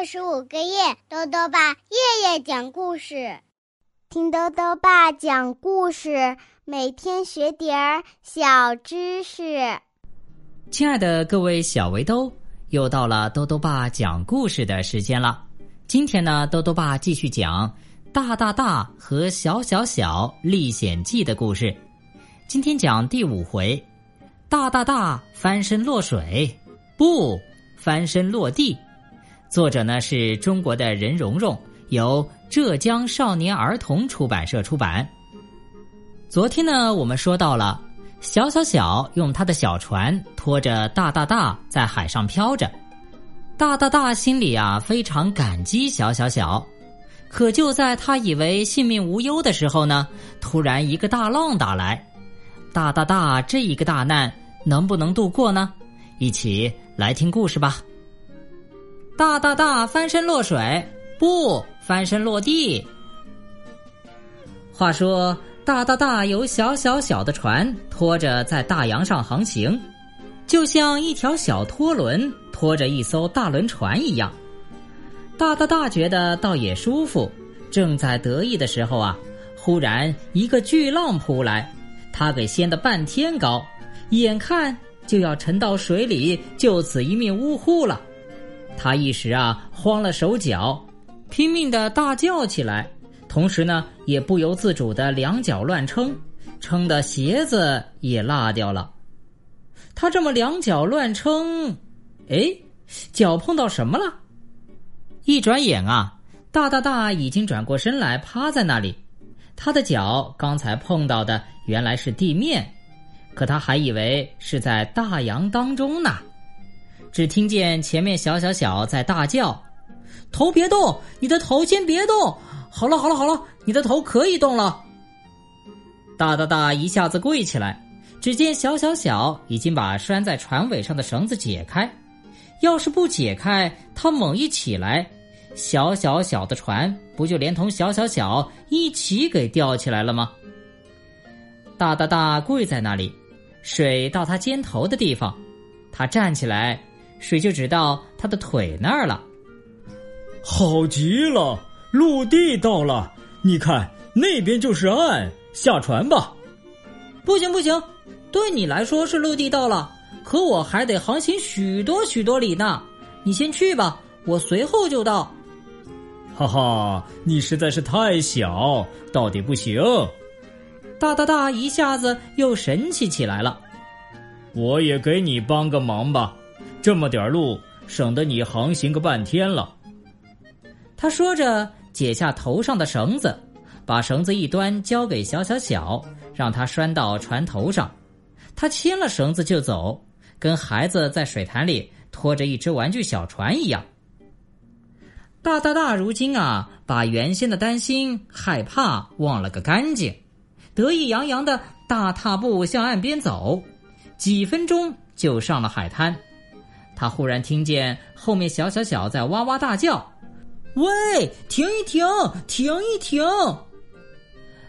六十五个夜，豆豆爸夜夜讲故事，听豆豆爸讲故事，每天学点儿小知识。亲爱的各位小围兜，又到了豆豆爸讲故事的时间了。今天呢，豆豆爸继续讲《大大大和小小小历险记》的故事。今天讲第五回，大大大翻身落水，不翻身落地。作者呢是中国的任蓉蓉，由浙江少年儿童出版社出版。昨天呢，我们说到了小小小用他的小船拖着大大大在海上飘着，大大大心里啊非常感激小小小。可就在他以为性命无忧的时候呢，突然一个大浪打来，大大大这一个大难能不能度过呢？一起来听故事吧。大大大翻身落水，不翻身落地。话说，大大大有小小小的船拖着在大洋上航行，就像一条小拖轮拖着一艘大轮船一样。大大大觉得倒也舒服，正在得意的时候啊，忽然一个巨浪扑来，他给掀得半天高，眼看就要沉到水里，就此一命呜呼了。他一时啊慌了手脚，拼命的大叫起来，同时呢也不由自主的两脚乱撑，撑的鞋子也落掉了。他这么两脚乱撑，哎，脚碰到什么了？一转眼啊，大大大已经转过身来趴在那里，他的脚刚才碰到的原来是地面，可他还以为是在大洋当中呢。只听见前面小小小在大叫：“头别动，你的头先别动。好了好了好了，你的头可以动了。”大大大一下子跪起来，只见小小小已经把拴在船尾上的绳子解开。要是不解开，他猛一起来，小小小的船不就连同小小小一起给吊起来了吗？大大大跪在那里，水到他肩头的地方，他站起来。水就只到他的腿那儿了，好极了，陆地到了，你看那边就是岸，下船吧。不行不行，对你来说是陆地到了，可我还得航行许多许多里呢。你先去吧，我随后就到。哈哈，你实在是太小，到底不行。大大大一下子又神气起来了，我也给你帮个忙吧。这么点路，省得你航行个半天了。他说着，解下头上的绳子，把绳子一端交给小小小，让他拴到船头上。他牵了绳子就走，跟孩子在水潭里拖着一只玩具小船一样。大大大如今啊，把原先的担心害怕忘了个干净，得意洋洋的大踏步向岸边走，几分钟就上了海滩。他忽然听见后面小小小在哇哇大叫：“喂，停一停，停一停！”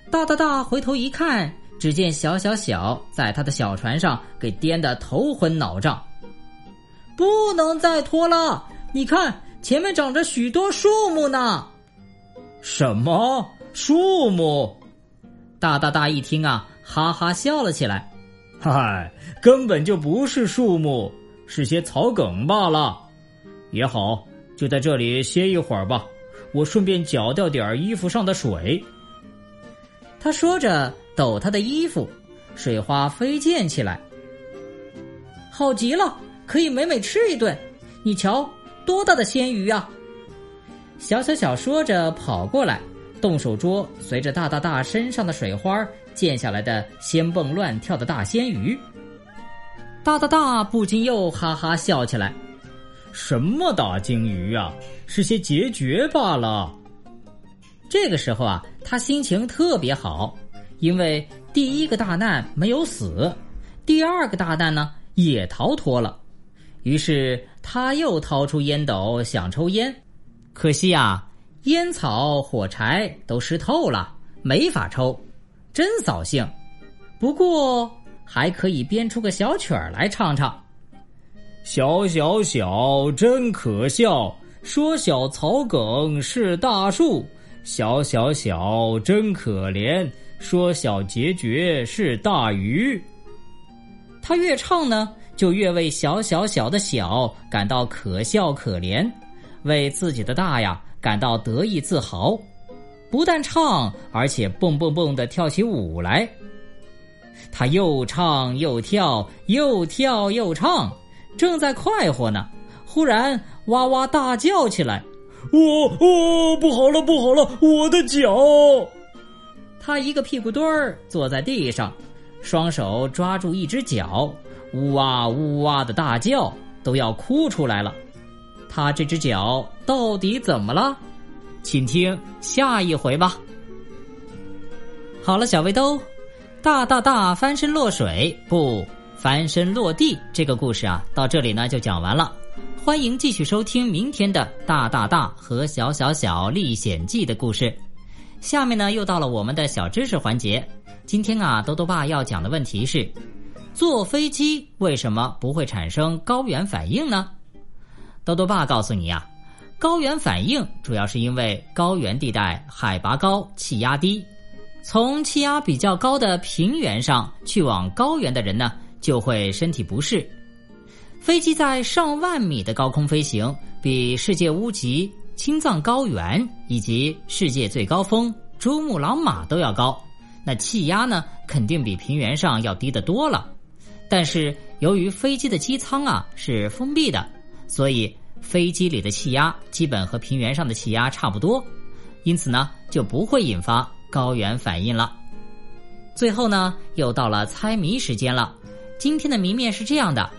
大大大回头一看，只见小小小在他的小船上给颠得头昏脑胀。不能再拖了，你看前面长着许多树木呢。什么树木？大大大一听啊，哈哈笑了起来。嗨，根本就不是树木。是些草梗罢了，也好，就在这里歇一会儿吧。我顺便搅掉点衣服上的水。他说着，抖他的衣服，水花飞溅起来。好极了，可以美美吃一顿。你瞧，多大的鲜鱼啊！小小小说着，跑过来，动手捉随着大大大身上的水花溅下来的仙蹦乱跳的大鲜鱼。大大大不禁又哈哈笑起来，什么大鲸鱼啊，是些孑孓罢了。这个时候啊，他心情特别好，因为第一个大难没有死，第二个大难呢也逃脱了。于是他又掏出烟斗想抽烟，可惜啊，烟草火柴都湿透了，没法抽，真扫兴。不过。还可以编出个小曲儿来唱唱。小小小真可笑，说小草梗是大树，小小小真可怜。说小结孓是大鱼。他越唱呢，就越为小小小的小感到可笑可怜，为自己的大呀感到得意自豪。不但唱，而且蹦蹦蹦的跳起舞来。他又唱又跳，又跳又唱，正在快活呢，忽然哇哇大叫起来：“哦哦，不好了，不好了，我的脚！”他一个屁股墩儿坐在地上，双手抓住一只脚，呜哇呜哇的大叫，都要哭出来了。他这只脚到底怎么了？请听下一回吧。好了，小围兜，大大大翻身落水不翻身落地这个故事啊，到这里呢就讲完了。欢迎继续收听明天的《大大大和小小小历险记》的故事。下面呢又到了我们的小知识环节。今天啊，兜兜爸要讲的问题是：坐飞机为什么不会产生高原反应呢？兜兜爸告诉你呀。高原反应主要是因为高原地带海拔高、气压低，从气压比较高的平原上去往高原的人呢，就会身体不适。飞机在上万米的高空飞行，比世界屋脊青藏高原以及世界最高峰珠穆朗玛都要高，那气压呢，肯定比平原上要低得多了。但是由于飞机的机舱啊是封闭的，所以。飞机里的气压基本和平原上的气压差不多，因此呢就不会引发高原反应了。最后呢又到了猜谜时间了，今天的谜面是这样的：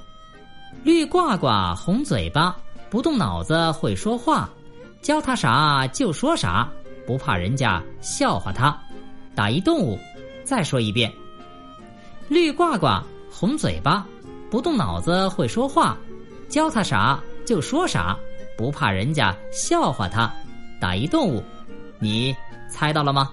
绿褂褂红嘴巴，不动脑子会说话，教他啥就说啥，不怕人家笑话他。打一动物，再说一遍：绿褂褂红嘴巴，不动脑子会说话，教他啥？就说啥，不怕人家笑话他。打一动物，你猜到了吗？